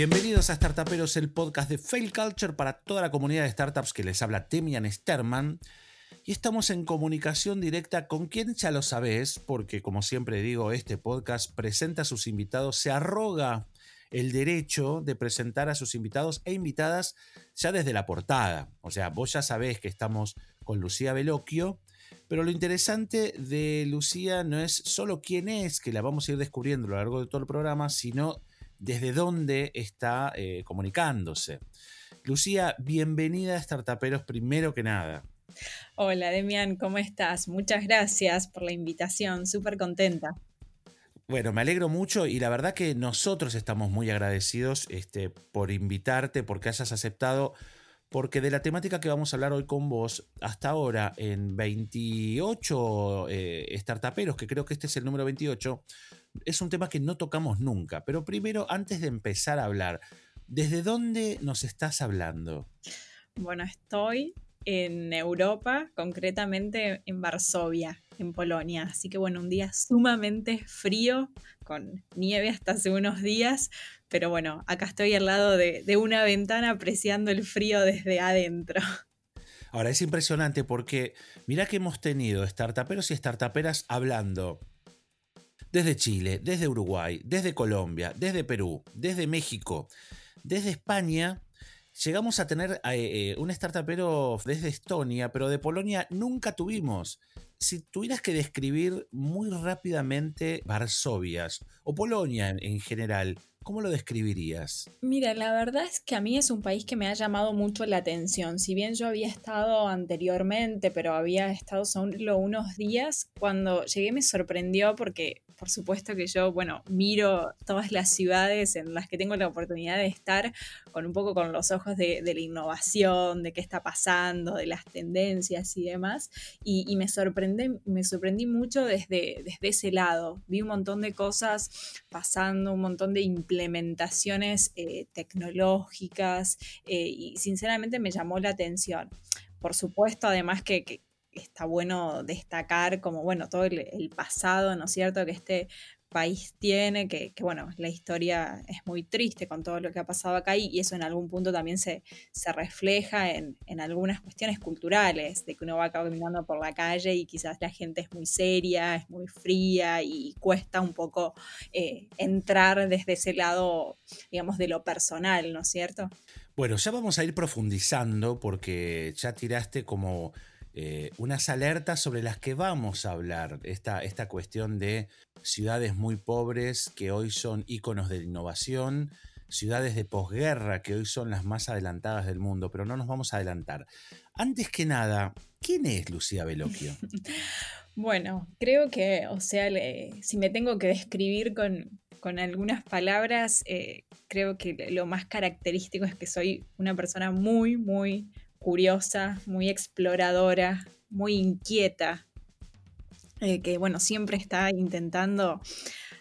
Bienvenidos a Startuperos, el podcast de Fail Culture para toda la comunidad de startups que les habla Temian Sterman. Y estamos en comunicación directa con quien ya lo sabes, porque como siempre digo, este podcast presenta a sus invitados, se arroga el derecho de presentar a sus invitados e invitadas ya desde la portada. O sea, vos ya sabés que estamos con Lucía Veloquio, pero lo interesante de Lucía no es solo quién es, que la vamos a ir descubriendo a lo largo de todo el programa, sino desde dónde está eh, comunicándose. Lucía, bienvenida a Startuperos primero que nada. Hola Demian, ¿cómo estás? Muchas gracias por la invitación, súper contenta. Bueno, me alegro mucho y la verdad que nosotros estamos muy agradecidos este, por invitarte, porque hayas aceptado, porque de la temática que vamos a hablar hoy con vos, hasta ahora en 28 eh, startuperos, que creo que este es el número 28, es un tema que no tocamos nunca. Pero primero, antes de empezar a hablar, ¿desde dónde nos estás hablando? Bueno, estoy en Europa, concretamente en Varsovia, en Polonia. Así que bueno, un día sumamente frío, con nieve hasta hace unos días, pero bueno, acá estoy al lado de, de una ventana apreciando el frío desde adentro. Ahora es impresionante porque mira que hemos tenido startuperos y startuperas hablando desde Chile, desde Uruguay, desde Colombia, desde Perú, desde México, desde España llegamos a tener eh, eh, un startupero desde Estonia, pero de Polonia nunca tuvimos. Si tuvieras que describir muy rápidamente Varsovia o Polonia en general, ¿Cómo lo describirías? Mira, la verdad es que a mí es un país que me ha llamado mucho la atención. Si bien yo había estado anteriormente, pero había estado solo unos días, cuando llegué me sorprendió porque por supuesto que yo, bueno, miro todas las ciudades en las que tengo la oportunidad de estar con un poco con los ojos de, la innovación, de qué está pasando, de las tendencias y demás. Y, me, sorprendí, me sorprendí mucho desde, desde ese lado. Vi un montón de cosas pasando, un montón de implementaciones eh, tecnológicas eh, y sinceramente me llamó la atención. Por supuesto, además que, está bueno destacar como, bueno, todo el, pasado, ¿no es cierto?, que este país tiene, que, bueno, la historia es muy triste con todo lo que ha pasado acá y, eso en algún punto también se, se refleja en, algunas cuestiones culturales, de que uno va caminando por la calle y quizás la gente es muy seria, es muy fría y cuesta un poco eh, entrar desde ese lado, digamos, de lo personal, ¿no es cierto? Bueno, ya vamos a ir profundizando porque ya tiraste como eh, unas alertas sobre las que vamos a hablar. Esta, esta cuestión de ciudades muy pobres que hoy son íconos de innovación, ciudades de posguerra que hoy son las más adelantadas del mundo, pero no nos vamos a adelantar. Antes que nada, ¿quién es Lucía Veloquio? bueno, creo que, o sea, si me tengo que describir con, algunas palabras, eh, creo que lo más característico es que soy una persona muy, muy curiosa, muy exploradora, muy inquieta, eh, que bueno, siempre está intentando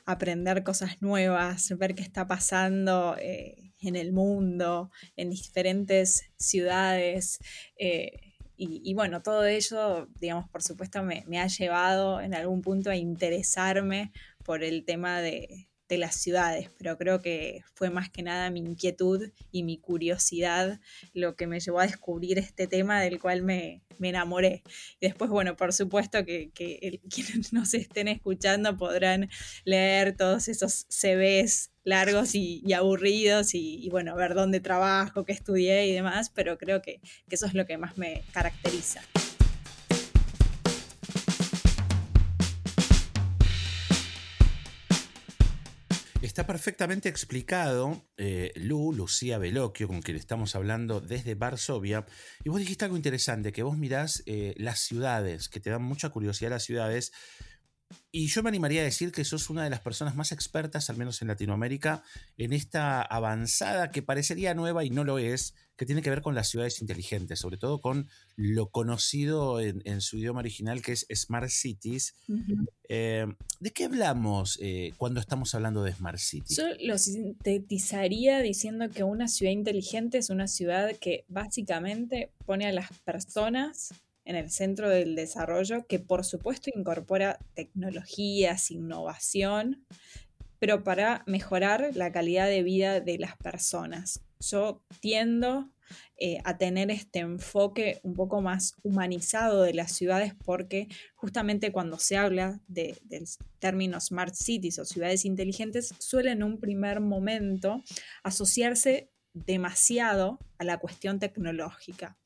aprender cosas nuevas, ver qué está pasando eh, en el mundo, en diferentes ciudades. Eh, y, bueno, todo ello, digamos, por supuesto, me, ha llevado en algún punto a interesarme por el tema de, de las ciudades, pero creo que fue más que nada mi inquietud y mi curiosidad lo que me llevó a descubrir este tema del cual me, enamoré. Y después, bueno, por supuesto que, quienes nos estén escuchando podrán leer todos esos CVs largos y, aburridos y, bueno, ver dónde trabajo, qué estudié y demás, pero creo que eso es lo que más me caracteriza. Está perfectamente explicado, eh, Lu, Lucía Veloquio, con quien estamos hablando desde Varsovia, y vos dijiste algo interesante, que vos mirás eh, las ciudades, que te dan mucha curiosidad las ciudades, y yo me animaría a decir que sos una de las personas más expertas, al menos en Latinoamérica, en esta avanzada que parecería nueva y no lo es, que tiene que ver con las ciudades inteligentes, sobre todo con lo conocido en, su idioma original que es Smart Cities. Eh, ¿De qué hablamos eh, cuando estamos hablando de Smart Cities? Yo lo sintetizaría diciendo que una ciudad inteligente es una ciudad que básicamente pone a las personas en el centro del desarrollo, que por supuesto incorpora tecnologías, innovación, pero para mejorar la calidad de vida de las personas. Yo tiendo eh, a tener este enfoque un poco más humanizado de las ciudades porque justamente cuando se habla de, del término smart cities o ciudades inteligentes suele en un primer momento asociarse demasiado a la cuestión tecnológica,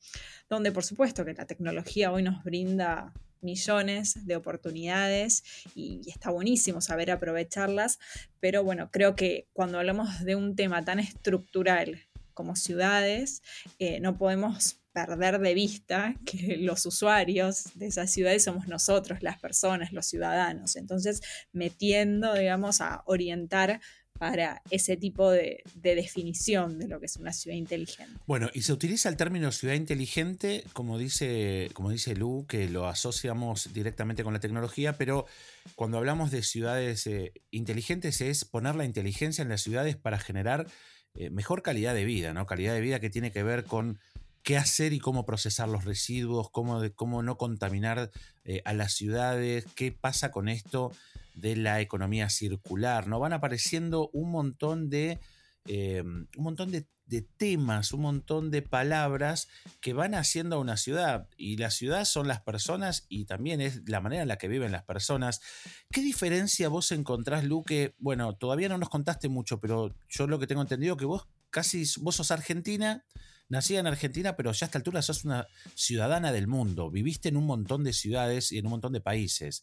donde por supuesto que la tecnología hoy nos brinda millones de oportunidades y, está buenísimo saber aprovecharlas, pero bueno, creo que cuando hablamos de un tema tan estructural como ciudades, eh, no podemos perder de vista que los usuarios de esas ciudades somos nosotros, las personas, los ciudadanos. Entonces, metiendo, digamos, a orientar para ese tipo de, definición de lo que es una ciudad inteligente. Bueno, y se utiliza el término ciudad inteligente, como dice, como dice Lu, que lo asociamos directamente con la tecnología, pero cuando hablamos de ciudades eh, inteligentes es poner la inteligencia en las ciudades para generar eh, mejor calidad de vida, ¿no? Calidad de vida que tiene que ver con qué hacer y cómo procesar los residuos, cómo, no contaminar eh, a las ciudades, qué pasa con esto de la economía circular, ¿no? Van apareciendo un montón de, eh, un montón de, temas, un montón de palabras que van haciendo a una ciudad. Y la ciudad son las personas y también es la manera en la que viven las personas. ¿Qué diferencia vos encontrás, Luque? Bueno, todavía no nos contaste mucho, pero yo lo que tengo entendido que vos casi, vos sos argentina, nacida en Argentina, pero ya a esta altura sos una ciudadana del mundo. Viviste en un montón de ciudades y en un montón de países.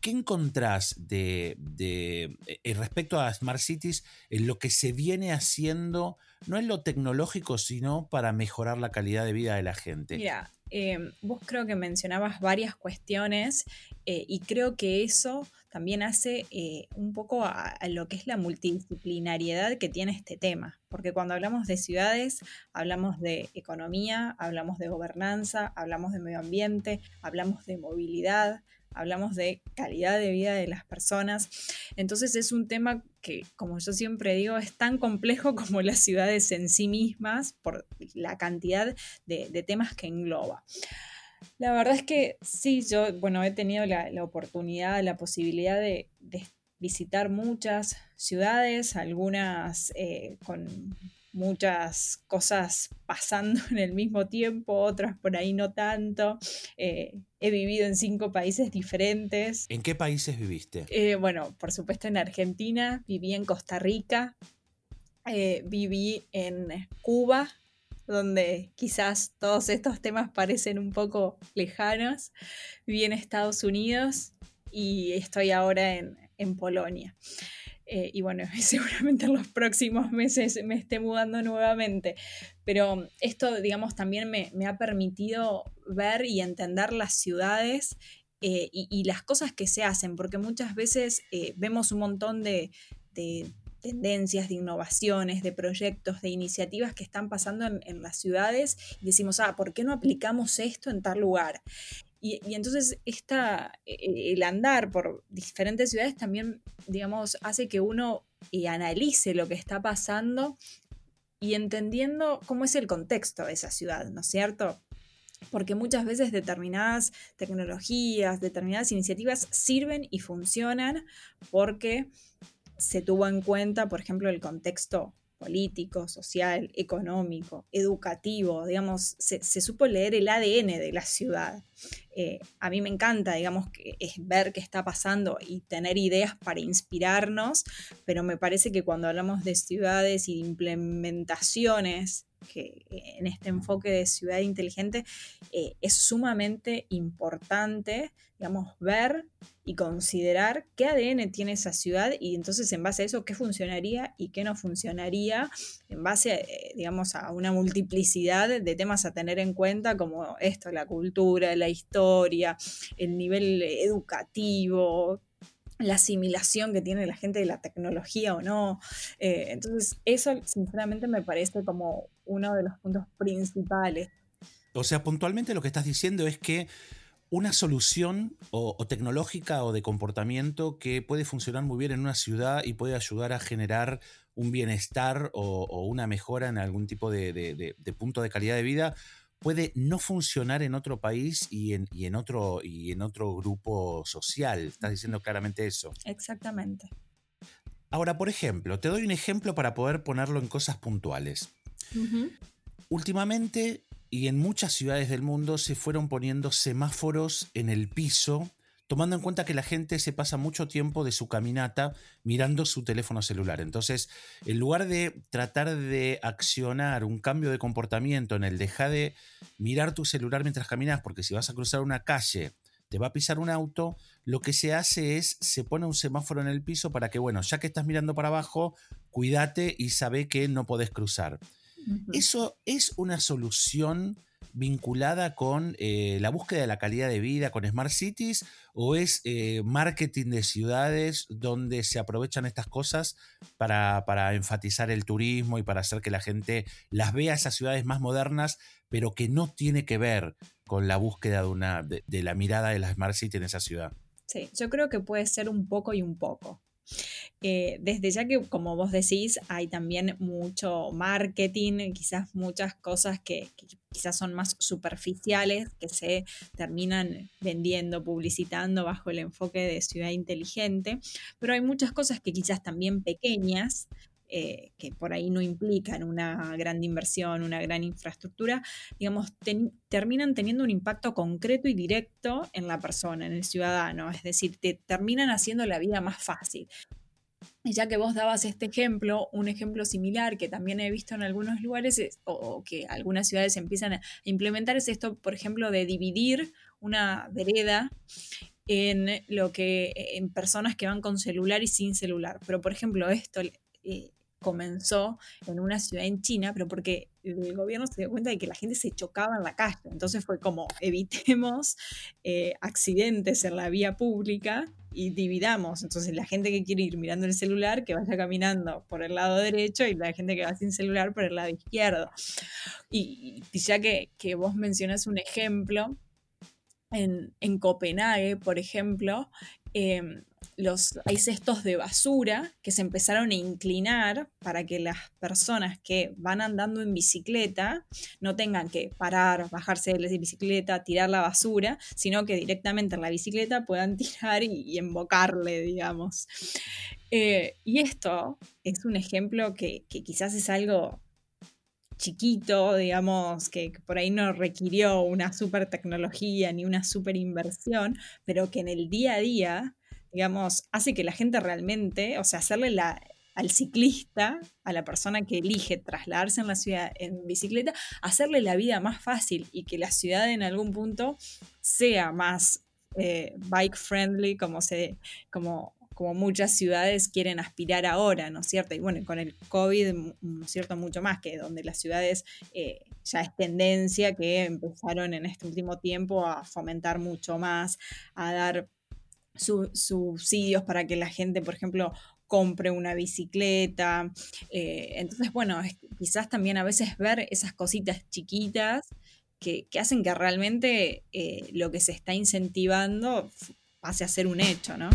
¿Qué encontrás de, eh, respecto a Smart Cities en lo que se viene haciendo, no en lo tecnológico, sino para mejorar la calidad de vida de la gente? Mira, em, vos creo que mencionabas varias cuestiones eh, y creo que eso también hace eh, un poco a, lo que es la multidisciplinariedad que tiene este tema, porque cuando hablamos de ciudades, hablamos de economía, hablamos de gobernanza, hablamos de medio ambiente, hablamos de movilidad, hablamos de calidad de vida de las personas. Entonces es un tema que, como yo siempre digo, es tan complejo como las ciudades en sí mismas por la cantidad de, temas que engloba. La verdad es que sí, yo, bueno, he tenido la, oportunidad, la posibilidad de, visitar muchas ciudades, algunas eh, con muchas cosas pasando en el mismo tiempo, otras por ahí no tanto. Eh, he vivido en cinco países diferentes. ¿En qué países viviste? Eh, bueno, por supuesto en Argentina, viví en Costa Rica, eh, viví en Cuba, donde quizás todos estos temas parecen un poco lejanos. Viví en Estados Unidos y estoy ahora en, en Polonia. Eh, y bueno, seguramente en los próximos meses me esté mudando nuevamente. Pero esto, digamos, también me, ha permitido ver y entender las ciudades eh, y, las cosas que se hacen, porque muchas veces eh, vemos un montón de, tendencias, de innovaciones, de proyectos, de iniciativas que están pasando en, en, las ciudades y decimos, ah, ¿por qué no aplicamos esto en tal lugar? Y, entonces esta, e, el andar por diferentes ciudades también, digamos, hace que uno eh, analice lo que está pasando y entendiendo cómo es el contexto de esa ciudad, ¿no es cierto? Porque muchas veces determinadas tecnologías, determinadas iniciativas sirven y funcionan porque se tuvo en cuenta, por ejemplo, el contexto político, social, económico, educativo, digamos, se, supo leer el ADN de la ciudad. Eh, a mí me encanta, digamos, que es ver qué está pasando y tener ideas para inspirarnos, pero me parece que cuando hablamos de ciudades y de implementaciones que en este enfoque de ciudad inteligente eh, es sumamente importante, digamos, ver y considerar qué ADN tiene esa ciudad y entonces en base a eso qué funcionaría y qué no funcionaría en base, eh, digamos, a una multiplicidad de temas a tener en cuenta como esto, la cultura, la historia, el nivel educativo, la asimilación que tiene la gente de la tecnología o no. Eh, entonces, eso sinceramente me parece como uno de los puntos principales. O sea, puntualmente lo que estás diciendo es que una solución o, tecnológica o de comportamiento que puede funcionar muy bien en una ciudad y puede ayudar a generar un bienestar o, una mejora en algún tipo de punto de calidad de vida puede no funcionar en otro país y en, en, otro, y en otro grupo social. Estás diciendo claramente eso. Exactamente. Ahora, por ejemplo, te doy un ejemplo para poder ponerlo en cosas puntuales. Últimamente y en muchas ciudades del mundo se fueron poniendo semáforos en el piso, tomando en cuenta que la gente se pasa mucho tiempo de su caminata mirando su teléfono celular. Entonces, en lugar de tratar de accionar un cambio de comportamiento en el deja de mirar tu celular mientras caminas, porque si vas a cruzar una calle te va a pisar un auto, lo que se hace es, se pone un semáforo en el piso para que, bueno, ya que estás mirando para abajo, cuídate y sabe que no podés cruzar. Eso es una solución vinculada con eh, la búsqueda de la calidad de vida, con Smart Cities, o es eh, marketing de ciudades donde se aprovechan estas cosas para, para, enfatizar el turismo y para hacer que la gente las vea esas ciudades más modernas, pero que no tiene que ver con la búsqueda de, una, de, la mirada de la Smart City en esa ciudad. Sí, yo creo que puede ser un poco y un poco. Eh, desde ya que, como vos decís, hay también mucho marketing, quizás muchas cosas que, quizás son más superficiales, que se terminan vendiendo, publicitando bajo el enfoque de ciudad inteligente, pero hay muchas cosas que quizás también pequeñas eh, que por ahí no implican una gran inversión, una gran infraestructura, digamos, terminan teniendo un impacto concreto y directo en la persona, en el ciudadano, es decir, te terminan haciendo la vida más fácil. Y ya que vos dabas este ejemplo, un ejemplo similar que también he visto en algunos lugares o, que algunas ciudades empiezan a implementar es esto, por ejemplo, de dividir una vereda en lo que en personas que van con celular y sin celular. Pero por ejemplo, esto eh, comenzó en una ciudad en China, pero porque el gobierno se dio cuenta de que la gente se chocaba en la calle. Entonces fue como, evitemos eh, accidentes en la vía pública y dividamos. Entonces la gente que quiere ir mirando el celular, que vaya caminando por el lado derecho y la gente que va sin celular por el lado izquierdo. Y, ya que, que vos mencionas un ejemplo, en, en Copenhague, por ejemplo, em, los, hay cestos de basura que se empezaron a inclinar para que las personas que van andando en bicicleta no tengan que parar, bajarse de la bicicleta, tirar la basura, sino que directamente en la bicicleta puedan tirar y, embocarle, digamos. Eh, y esto es un ejemplo que, que quizás es algo chiquito, digamos, que por ahí no requirió una super tecnología ni una super inversión, pero que en el día a día digamos, hace que la gente realmente, o sea, hacerle la, al ciclista, a la persona que elige trasladarse en la ciudad en bicicleta, hacerle la vida más fácil y que la ciudad en algún punto sea más eh, bike friendly como se como como muchas ciudades quieren aspirar ahora, ¿no es cierto? Y bueno, con el COVID, ¿no es cierto? Mucho más que donde las ciudades eh, ya es tendencia que empezaron en este último tiempo a fomentar mucho más, a dar subsidios para que la gente, por ejemplo, compre una bicicleta. Eh, entonces, bueno, quizás también a veces ver esas cositas chiquitas que, hacen que realmente eh, lo que se está incentivando pase a ser un hecho, ¿no?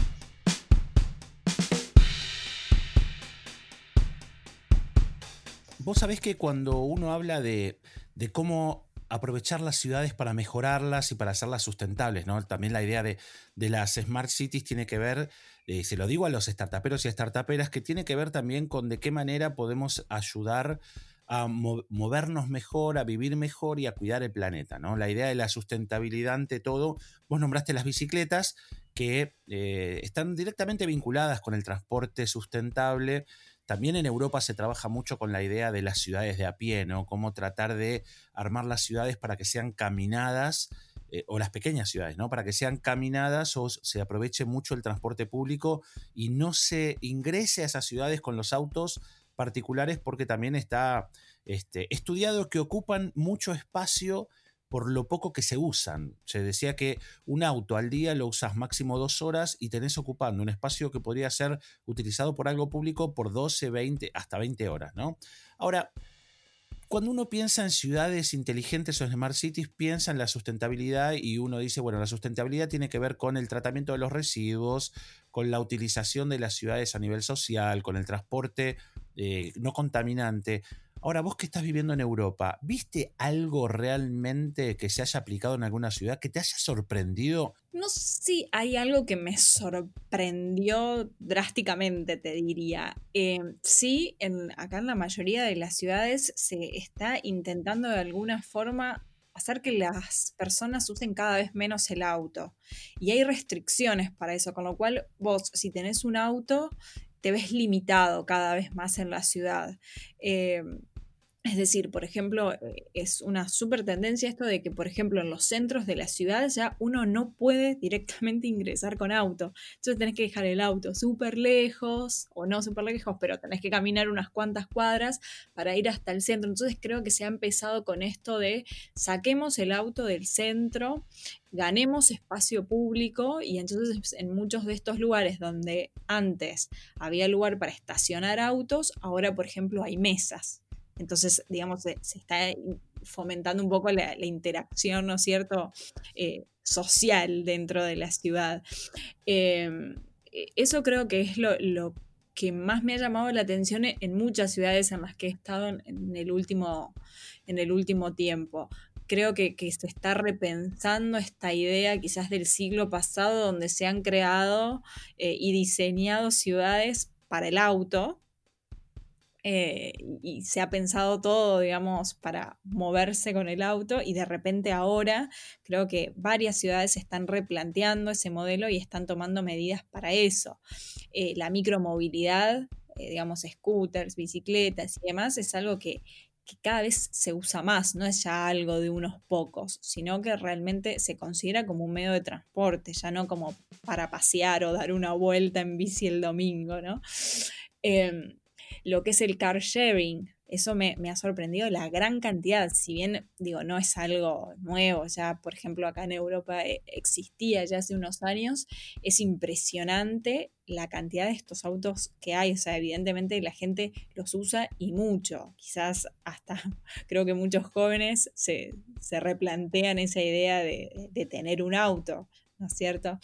Vos sabés que cuando uno habla de, de cómo aprovechar las ciudades para mejorarlas y para hacerlas sustentables. ¿no? También la idea de, las Smart Cities tiene que ver, eh, se lo digo a los startuperos y startuperas, que tiene que ver también con de qué manera podemos ayudar a movernos mejor, a vivir mejor y a cuidar el planeta. ¿no? La idea de la sustentabilidad ante todo, vos nombraste las bicicletas que eh, están directamente vinculadas con el transporte sustentable también en Europa se trabaja mucho con la idea de las ciudades de a pie, ¿no? Cómo tratar de armar las ciudades para que sean caminadas, eh, o las pequeñas ciudades, ¿no? Para que sean caminadas o se aproveche mucho el transporte público y no se ingrese a esas ciudades con los autos particulares porque también está este, estudiado que ocupan mucho espacio por lo poco que se usan. Se decía que un auto al día lo usas máximo dos horas y tenés ocupando un espacio que podría ser utilizado por algo público por 12, 20, hasta 20 horas, ¿no? Ahora, cuando uno piensa en ciudades inteligentes o smart cities, piensa en la sustentabilidad y uno dice, bueno, la sustentabilidad tiene que ver con el tratamiento de los residuos, con la utilización de las ciudades a nivel social, con el transporte eh, no contaminante. Ahora, vos que estás viviendo en Europa, ¿viste algo realmente que se haya aplicado en alguna ciudad que te haya sorprendido? No sé si hay algo que me sorprendió drásticamente, te diría. Eh, sí, en, acá en la mayoría de las ciudades se está intentando de alguna forma hacer que las personas usen cada vez menos el auto. Y hay restricciones para eso, con lo cual vos, si tenés un auto, te ves limitado cada vez más en la ciudad. Eh, es decir, por ejemplo, eh, es una súper tendencia esto de que, por ejemplo, en los centros de la ciudad ya uno no puede directamente ingresar con auto. Entonces tenés que dejar el auto súper lejos, o no súper lejos, pero tenés que caminar unas cuantas cuadras para ir hasta el centro. Entonces creo que se ha empezado con esto de saquemos el auto del centro, ganemos espacio público y entonces en muchos de estos lugares donde antes había lugar para estacionar autos, ahora, por ejemplo, hay mesas. Entonces, digamos, se, está fomentando un poco la, interacción, ¿no cierto?, eh, social dentro de la ciudad. Em, e, eso creo que es lo, que más me ha llamado la atención en muchas ciudades en las que he estado en, el, último, en el último tiempo. Creo que, se está repensando esta idea quizás del siglo pasado donde se han creado eh, y diseñado ciudades para el auto, eh, y se ha pensado todo, digamos, para moverse con el auto y de repente ahora creo que varias ciudades están replanteando ese modelo y están tomando medidas para eso. Eh, la micromovilidad, eh, digamos, scooters, bicicletas y demás, es algo que, que cada vez se usa más, no es ya algo de unos pocos, sino que realmente se considera como un medio de transporte, ya no como para pasear o dar una vuelta en bici el domingo, ¿no? Lo que es el car sharing. Eso me, ha sorprendido la gran cantidad, si bien digo, no es algo nuevo, ya por ejemplo acá en Europa eh, existía ya hace unos años, es impresionante la cantidad de estos autos que hay, o sea, evidentemente la gente los usa y mucho, quizás hasta creo que muchos jóvenes se, replantean esa idea de, tener un auto, ¿no es cierto?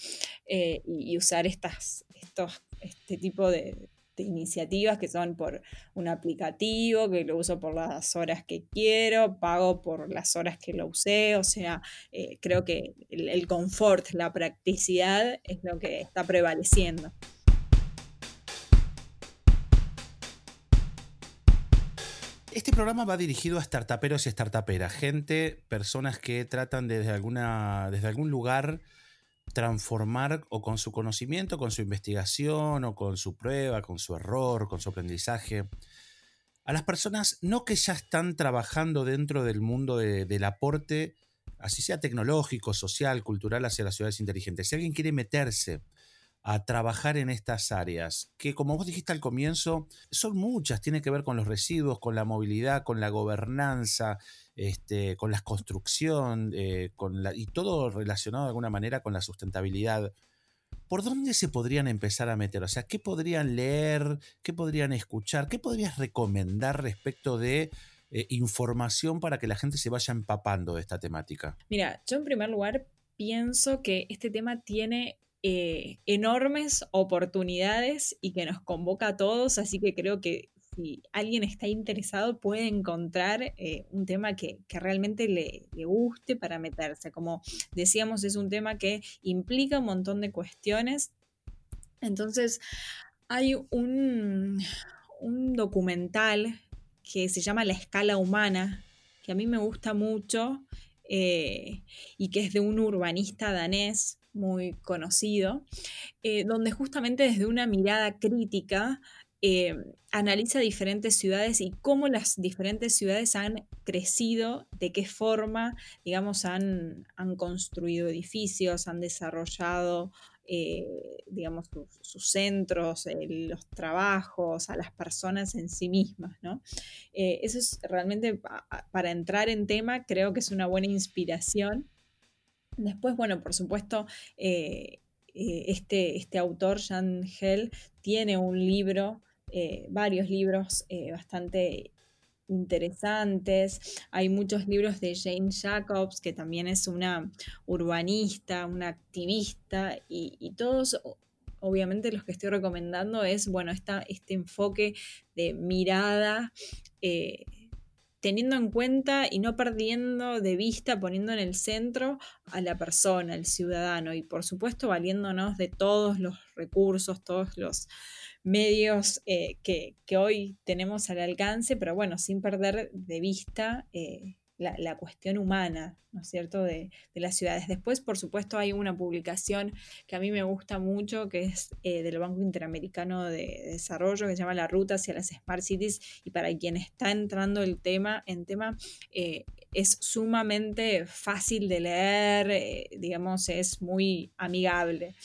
Eh, y, usar estas, estos, este tipo de, iniciativas que son por un aplicativo, que lo uso por las horas que quiero, pago por las horas que lo usé, o sea, eh, creo que el, confort, la practicidad es lo que está prevaleciendo. Este programa va dirigido a startuperos y startuperas, gente, personas que tratan desde, alguna, desde algún lugar transformar o con su conocimiento, con su investigación o con su prueba, con su error, con su aprendizaje, a las personas no que ya están trabajando dentro del mundo del aporte, así sea tecnológico, social, cultural, hacia las ciudades inteligentes. Si alguien quiere meterse a trabajar en estas áreas, que como vos dijiste al comienzo, son muchas, tiene que ver con los residuos, con la movilidad, con la gobernanza, este, con la construcción, eh, con la, y todo relacionado de alguna manera con la sustentabilidad. ¿Por dónde se podrían empezar a meter? O sea, ¿qué podrían leer? ¿Qué podrían escuchar? ¿Qué podrías recomendar respecto de eh, información para que la gente se vaya empapando de esta temática? Mira, yo en primer lugar pienso que este tema tiene eh, enormes oportunidades y que nos convoca a todos, así que creo que si alguien está interesado puede encontrar eh, un tema que, realmente le, guste para meterse. Como decíamos, es un tema que implica un montón de cuestiones. Entonces, hay un, un documental que se llama La escala humana, que a mí me gusta mucho eh, y que es de un urbanista danés muy conocido, eh, donde justamente desde una mirada crítica eh, analiza diferentes ciudades y cómo las diferentes ciudades han crecido, de qué forma, digamos, han, han construido edificios, han desarrollado, eh, digamos, sus, centros, los trabajos, a las personas en sí mismas, ¿no? eso es realmente, para entrar en tema, creo que es una buena inspiración Después, bueno, por supuesto, eh, eh, este, este, autor, Jan Hell, tiene un libro, eh, varios libros bastante interesantes. Hay muchos libros de Jane Jacobs, que también es una urbanista, una activista, y, todos, obviamente los que estoy recomendando es, bueno, este enfoque de mirada teniendo en cuenta y no perdiendo de vista, poniendo en el centro a la persona, al ciudadano y por supuesto valiéndonos de todos los recursos, todos los medios eh, que, hoy tenemos al alcance, pero bueno, sin perder de vista eh, la, cuestión humana, ¿no es cierto?, de, las ciudades. Después, por supuesto, hay una publicación que a mí me gusta mucho, que es eh, del Banco Interamericano de Desarrollo, que se llama La Ruta hacia las Smart Cities, y para quien está entrando el tema, en tema, es sumamente fácil de leer, digamos, es muy amigable.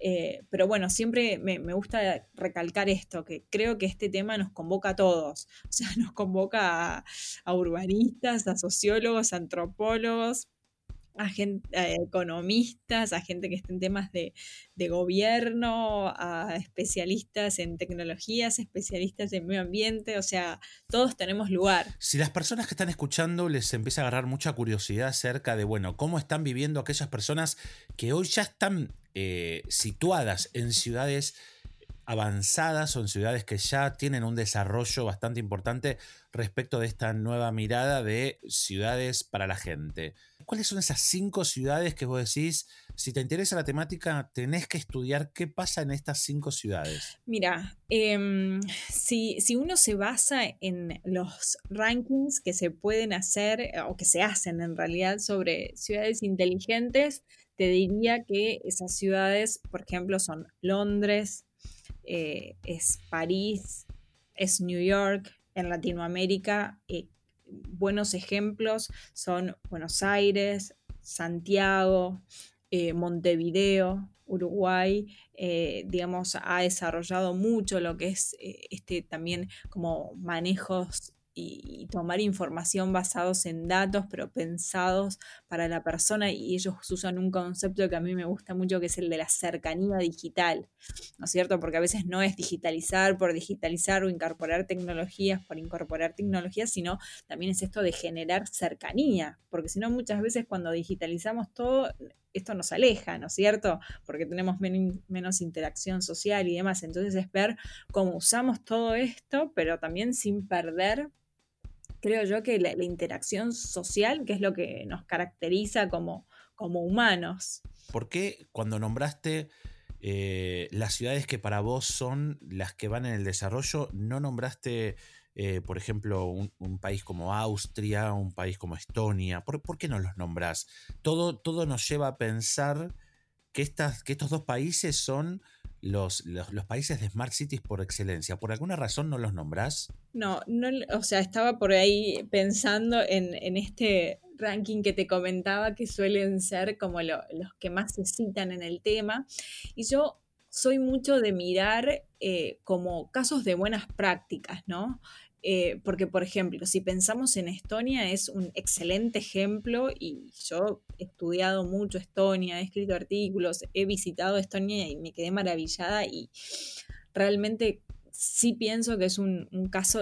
Eh, pero bueno, siempre me, gusta recalcar esto, que creo que este tema nos convoca a todos, o sea, nos convoca a, urbanistas, a sociólogos, a antropólogos, a, economistas, a gente que esté en temas de, de, gobierno, a especialistas en tecnologías, especialistas en medio ambiente, o sea, todos tenemos lugar. Si las personas que están escuchando les empieza a agarrar mucha curiosidad acerca de, bueno, cómo están viviendo aquellas personas que hoy ya están eh, situadas en ciudades avanzadas en ciudades que ya tienen un desarrollo bastante importante respecto de esta nueva mirada de ciudades para la gente. ¿Cuáles son esas cinco ciudades que vos decís, si te interesa la temática, tenés que estudiar qué pasa en estas cinco ciudades? Mira, em, si, si, uno se basa en los rankings que se pueden hacer o que se hacen en realidad sobre ciudades inteligentes, te diría que esas ciudades, por ejemplo, son Londres, eh, es París, es New York, en Latinoamérica. Eh, buenos ejemplos son Buenos Aires, Santiago, eh, Montevideo, Uruguay, digamos, ha desarrollado mucho lo que es este también como manejos y, tomar información basados en datos, pero pensados para la persona y ellos usan un concepto que a mí me gusta mucho, que es el de la cercanía digital, ¿no es cierto? Porque a veces no es digitalizar por digitalizar o incorporar tecnologías por incorporar tecnologías, sino también es esto de generar cercanía, porque si no muchas veces cuando digitalizamos todo, esto nos aleja, ¿no es cierto? Porque tenemos menos interacción social y demás. Entonces es ver cómo usamos todo esto, pero también sin perder creo yo que la, interacción social, que es lo que nos caracteriza como, como humanos. ¿Por qué cuando nombraste eh, las ciudades que para vos son las que van en el desarrollo, no nombraste, eh, por ejemplo, un, país como Austria, un país como Estonia? ¿Por, qué no los nombras? Todo, todo nos lleva a pensar que, estas, que estos dos países son los, los, países de Smart Cities por excelencia. ¿Por alguna razón no los nombrás? No, no, o sea, estaba por ahí pensando en, este ranking que te comentaba que suelen ser como los que más se citan en el tema. Y yo soy mucho de mirar eh, como casos de buenas prácticas, ¿no? Eh, porque, por ejemplo, si pensamos en Estonia, es un excelente ejemplo y yo he estudiado mucho Estonia, he escrito artículos, he visitado Estonia y me quedé maravillada y realmente sí pienso que es un, caso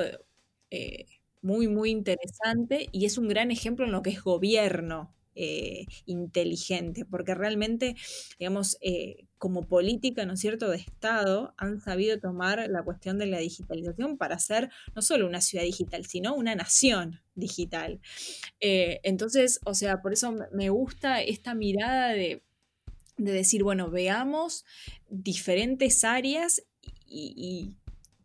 eh, muy, muy interesante y es un gran ejemplo en lo que es gobierno, eh, inteligente, porque realmente, digamos, eh, como política, ¿no es cierto?, de Estado, han sabido tomar la cuestión de la digitalización para ser no solo una ciudad digital, sino una nación digital. Eh, entonces, o sea, por eso me gusta esta mirada de, decir, bueno, veamos diferentes áreas y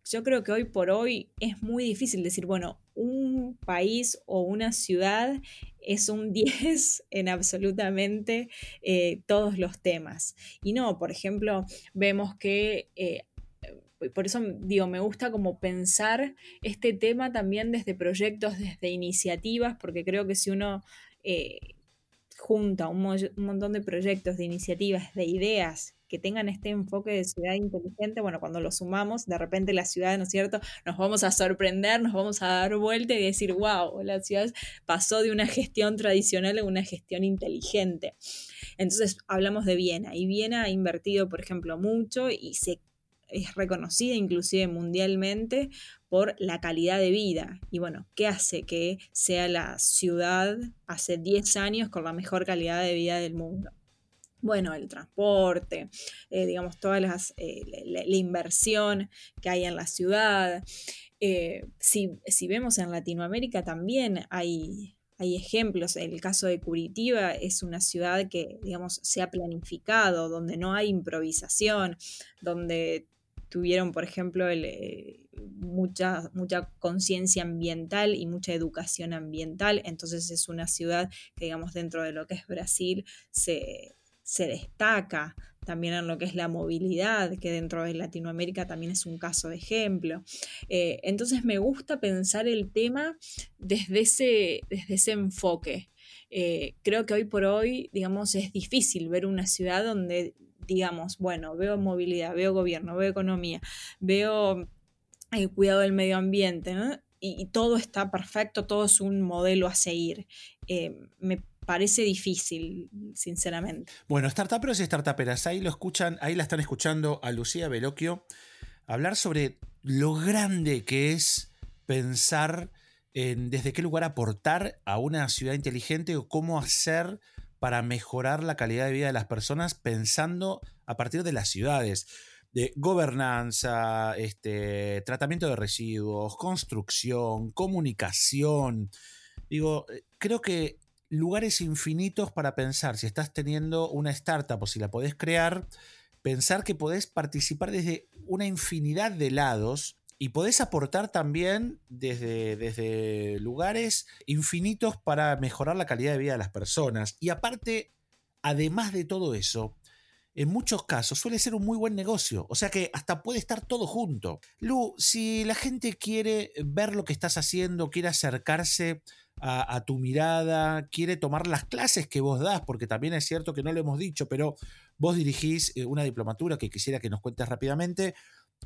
yo creo que hoy por hoy es muy difícil decir, bueno, un país o una ciudad es un 10 en absolutamente eh, todos los temas. Y no, por ejemplo, vemos que... Eh, por eso digo, me gusta como pensar este tema también desde proyectos, desde iniciativas, porque creo que si uno eh, junta un, montón de proyectos, de iniciativas, de ideas que tengan este enfoque de ciudad inteligente, bueno, cuando lo sumamos, de repente la ciudad, ¿no es cierto?, nos vamos a sorprender, nos vamos a dar vuelta y decir, wow, la ciudad pasó de una gestión tradicional a una gestión inteligente. Entonces, hablamos de Viena y Viena ha invertido, por ejemplo, mucho y se es reconocida inclusive mundialmente por la calidad de vida. Y bueno, ¿qué hace que sea la ciudad hace 10 años con la mejor calidad de vida del mundo? Bueno, el transporte, eh, digamos, toda las, eh, la, inversión que hay en la ciudad. Eh, si, si, vemos en Latinoamérica también hay, hay ejemplos. El caso de Curitiba es una ciudad que, digamos, se ha planificado, donde no hay improvisación, donde tuvieron, por ejemplo, mucha, mucha conciencia ambiental y mucha educación ambiental. Entonces es una ciudad que, digamos, dentro de lo que es Brasil se, destaca también en lo que es la movilidad, que dentro de Latinoamérica también es un caso de ejemplo. Eh, entonces me gusta pensar el tema desde ese, desde ese enfoque. Eh, creo que hoy por hoy, digamos, es difícil ver una ciudad donde digamos, bueno, veo movilidad, veo gobierno, veo economía, veo el cuidado del medio ambiente, y, todo está perfecto, todo es un modelo a seguir. Eh, parece difícil, sinceramente. Bueno, startuperos y startuperas, ahí lo escuchan, ahí la están escuchando a Lucía Veloquio hablar sobre lo grande que es pensar en desde qué lugar aportar a una ciudad inteligente o cómo hacer para mejorar la calidad de vida de las personas pensando a partir de las ciudades. De gobernanza, este, tratamiento de residuos, construcción, comunicación. Digo, eh, creo que lugares infinitos para pensar. Si estás teniendo una startup o si la podés crear, pensar que podés participar desde una infinidad de lados y podés aportar también desde, desde lugares infinitos para mejorar la calidad de vida de las personas. Y aparte, además de todo eso, en muchos casos suele ser un muy buen negocio. O sea que hasta puede estar todo junto. Lu, si la gente quiere ver lo que estás haciendo, quiere acercarse a, tu mirada, quiere tomar las clases que vos das, porque también es cierto que no lo hemos dicho, pero vos dirigís eh, una diplomatura que quisiera que nos cuentes rápidamente.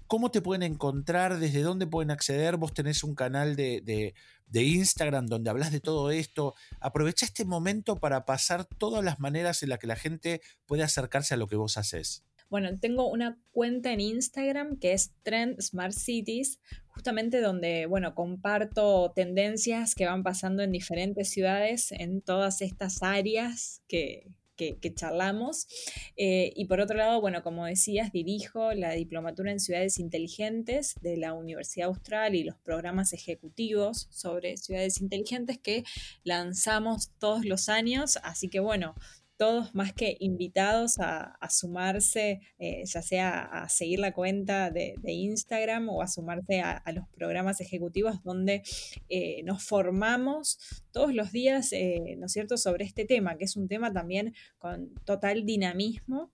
¿Cómo te pueden encontrar? ¿Desde dónde pueden acceder? Vos tenés un canal de, Instagram donde hablas de todo esto. Aprovecha este momento para pasar todas las maneras en las que la gente puede acercarse a lo que vos haces. Bueno, tengo una cuenta en Instagram que es Trend Smart Cities, justamente donde, bueno, comparto tendencias que van pasando en diferentes ciudades en todas estas áreas que, que, charlamos. Eh, y por otro lado, bueno, como decías, dirijo la diplomatura en ciudades inteligentes de la Universidad Austral y los programas ejecutivos sobre ciudades inteligentes que lanzamos todos los años. Así que bueno, todos más que invitados a, sumarse, eh, ya sea a seguir la cuenta de, Instagram o a sumarse a, los programas ejecutivos donde eh, nos formamos todos los días, eh, ¿no es cierto?, sobre este tema, que es un tema también con total dinamismo.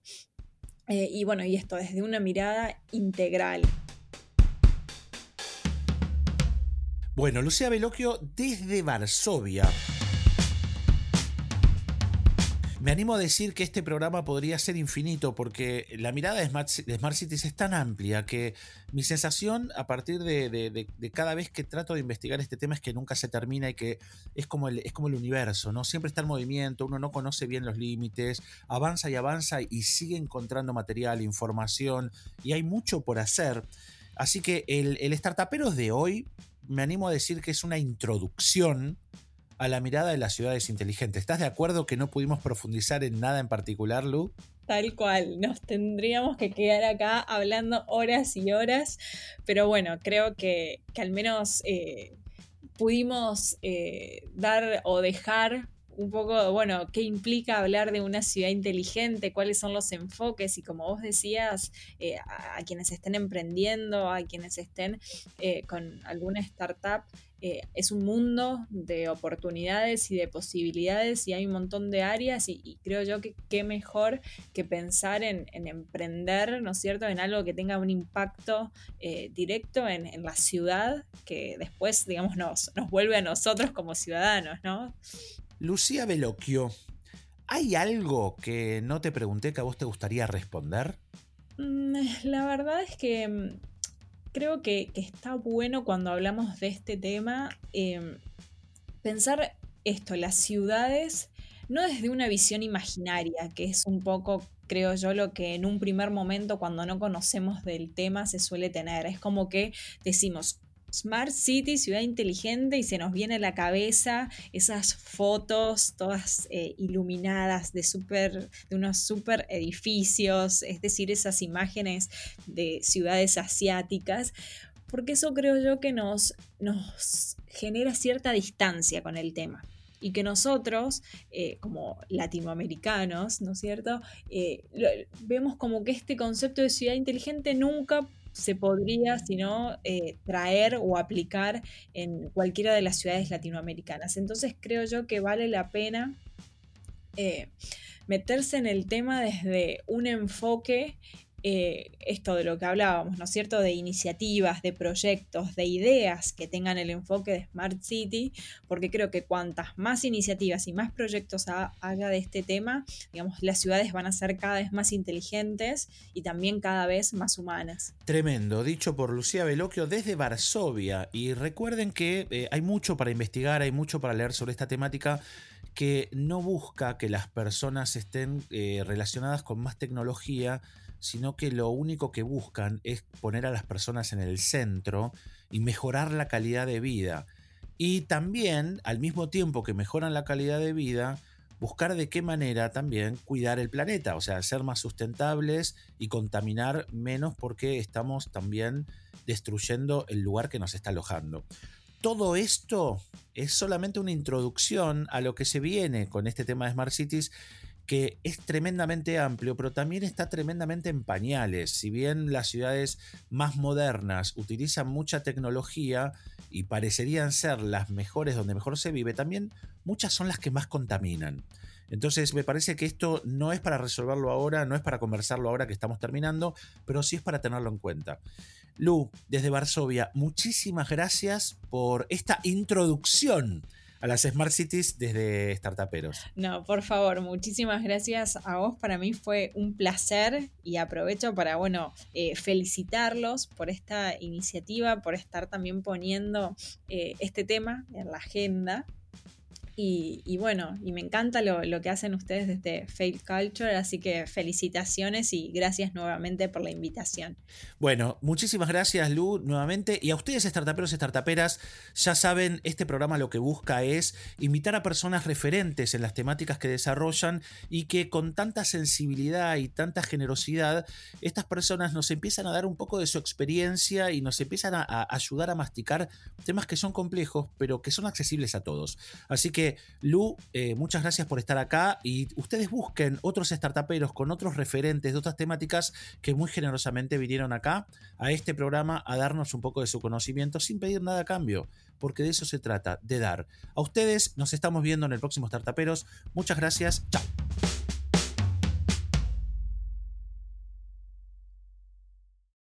y bueno, y esto desde una mirada integral. Bueno, Lucía Veloquio desde Varsovia. Me animo a decir que este programa podría ser infinito porque la mirada de Smart, Cities es tan amplia que mi sensación a partir de, cada vez que trato de investigar este tema es que nunca se termina y que es como, el, universo, ¿no? Siempre está en movimiento, uno no conoce bien los límites, avanza y avanza y sigue encontrando material, información y hay mucho por hacer. Así que el, el Startuperos de hoy me animo a decir que es una introducción a la mirada de las ciudades inteligentes. ¿Estás de acuerdo que no pudimos profundizar en nada en particular, Lu? Tal cual, nos tendríamos que quedar acá hablando horas y horas, pero bueno, creo que, al menos eh, pudimos eh, dar o dejar un poco, bueno, qué implica hablar de una ciudad inteligente, cuáles son los enfoques y como vos decías, eh, a, quienes estén emprendiendo, a quienes estén con alguna startup, eh, es un mundo de oportunidades y de posibilidades y hay un montón de áreas y, creo yo que qué mejor que pensar en, emprender, ¿no es cierto?, en algo que tenga un impacto eh, directo en, la ciudad que después, digamos, nos, nos vuelve a nosotros como ciudadanos, ¿no? Lucía Veloquio, ¿hay algo que no te pregunté que a vos te gustaría responder? Mm, la verdad es que mm, creo que, está bueno cuando hablamos de este tema em, pensar esto, las ciudades, no desde una visión imaginaria, que es un poco, creo yo, lo que en un primer momento cuando no conocemos del tema se suele tener. Es como que decimos, Smart City, ciudad inteligente, y se nos viene a la cabeza esas fotos todas eh, iluminadas de, super, de unos super edificios, es decir, esas imágenes de ciudades asiáticas. porque eso creo yo que nos, nos genera cierta distancia con el tema y que nosotros, eh, como latinoamericanos, ¿no es cierto?, eh, vemos como que este concepto de ciudad inteligente nunca se podría, sino eh, traer o aplicar en cualquiera de las ciudades latinoamericanas. Entonces creo yo que vale la pena meterse en el tema desde un enfoque eh, esto de lo que hablábamos, ¿no es cierto? De iniciativas, de proyectos, de ideas que tengan el enfoque de Smart City, porque creo que cuantas más iniciativas y más proyectos haya de este tema, digamos, las ciudades van a ser cada vez más inteligentes y también cada vez más humanas. Tremendo, dicho por Lucía Veloquio desde Varsovia. Y recuerden que eh, hay mucho para investigar, hay mucho para leer sobre esta temática que no busca que las personas estén eh, relacionadas con más tecnología, sino que lo único que buscan es poner a las personas en el centro y mejorar la calidad de vida. Y también, al mismo tiempo que mejoran la calidad de vida, buscar de qué manera también cuidar el planeta, o sea, ser más sustentables y contaminar menos porque estamos también destruyendo el lugar que nos está alojando. Todo esto es solamente una introducción a lo que se viene con este tema de Smart Cities que es tremendamente amplio, pero también está tremendamente en pañales. Si bien las ciudades más modernas utilizan mucha tecnología y parecerían ser las mejores donde mejor se vive, también muchas son las que más contaminan. Entonces me parece que esto no es para resolverlo ahora, no es para conversarlo ahora que estamos terminando, pero sí es para tenerlo en cuenta. Lu, desde Varsovia, muchísimas gracias por esta introducción a las Smart Cities desde Startuperos. No, por favor, muchísimas gracias a vos. Para mí fue un placer y aprovecho para, bueno, eh, felicitarlos por esta iniciativa, por estar también poniendo eh, este tema en la agenda y, bueno, y me encanta lo, que hacen ustedes desde Fail Culture, así que felicitaciones y gracias nuevamente por la invitación. Bueno, muchísimas gracias Lu nuevamente y a ustedes startuperos y startuperas, ya saben, este programa lo que busca es invitar a personas referentes en las temáticas que desarrollan y que con tanta sensibilidad y tanta generosidad, estas personas nos empiezan a dar un poco de su experiencia y nos empiezan a ayudar a masticar temas que son complejos, pero que son accesibles a todos. Así Lu, eh, muchas gracias por estar acá y ustedes busquen otros startuperos con otros referentes de otras temáticas que muy generosamente vinieron acá a este programa a darnos un poco de su conocimiento sin pedir nada a cambio, porque de eso se trata, de dar. A ustedes nos estamos viendo en el próximo Startuperos. Muchas gracias. Chao.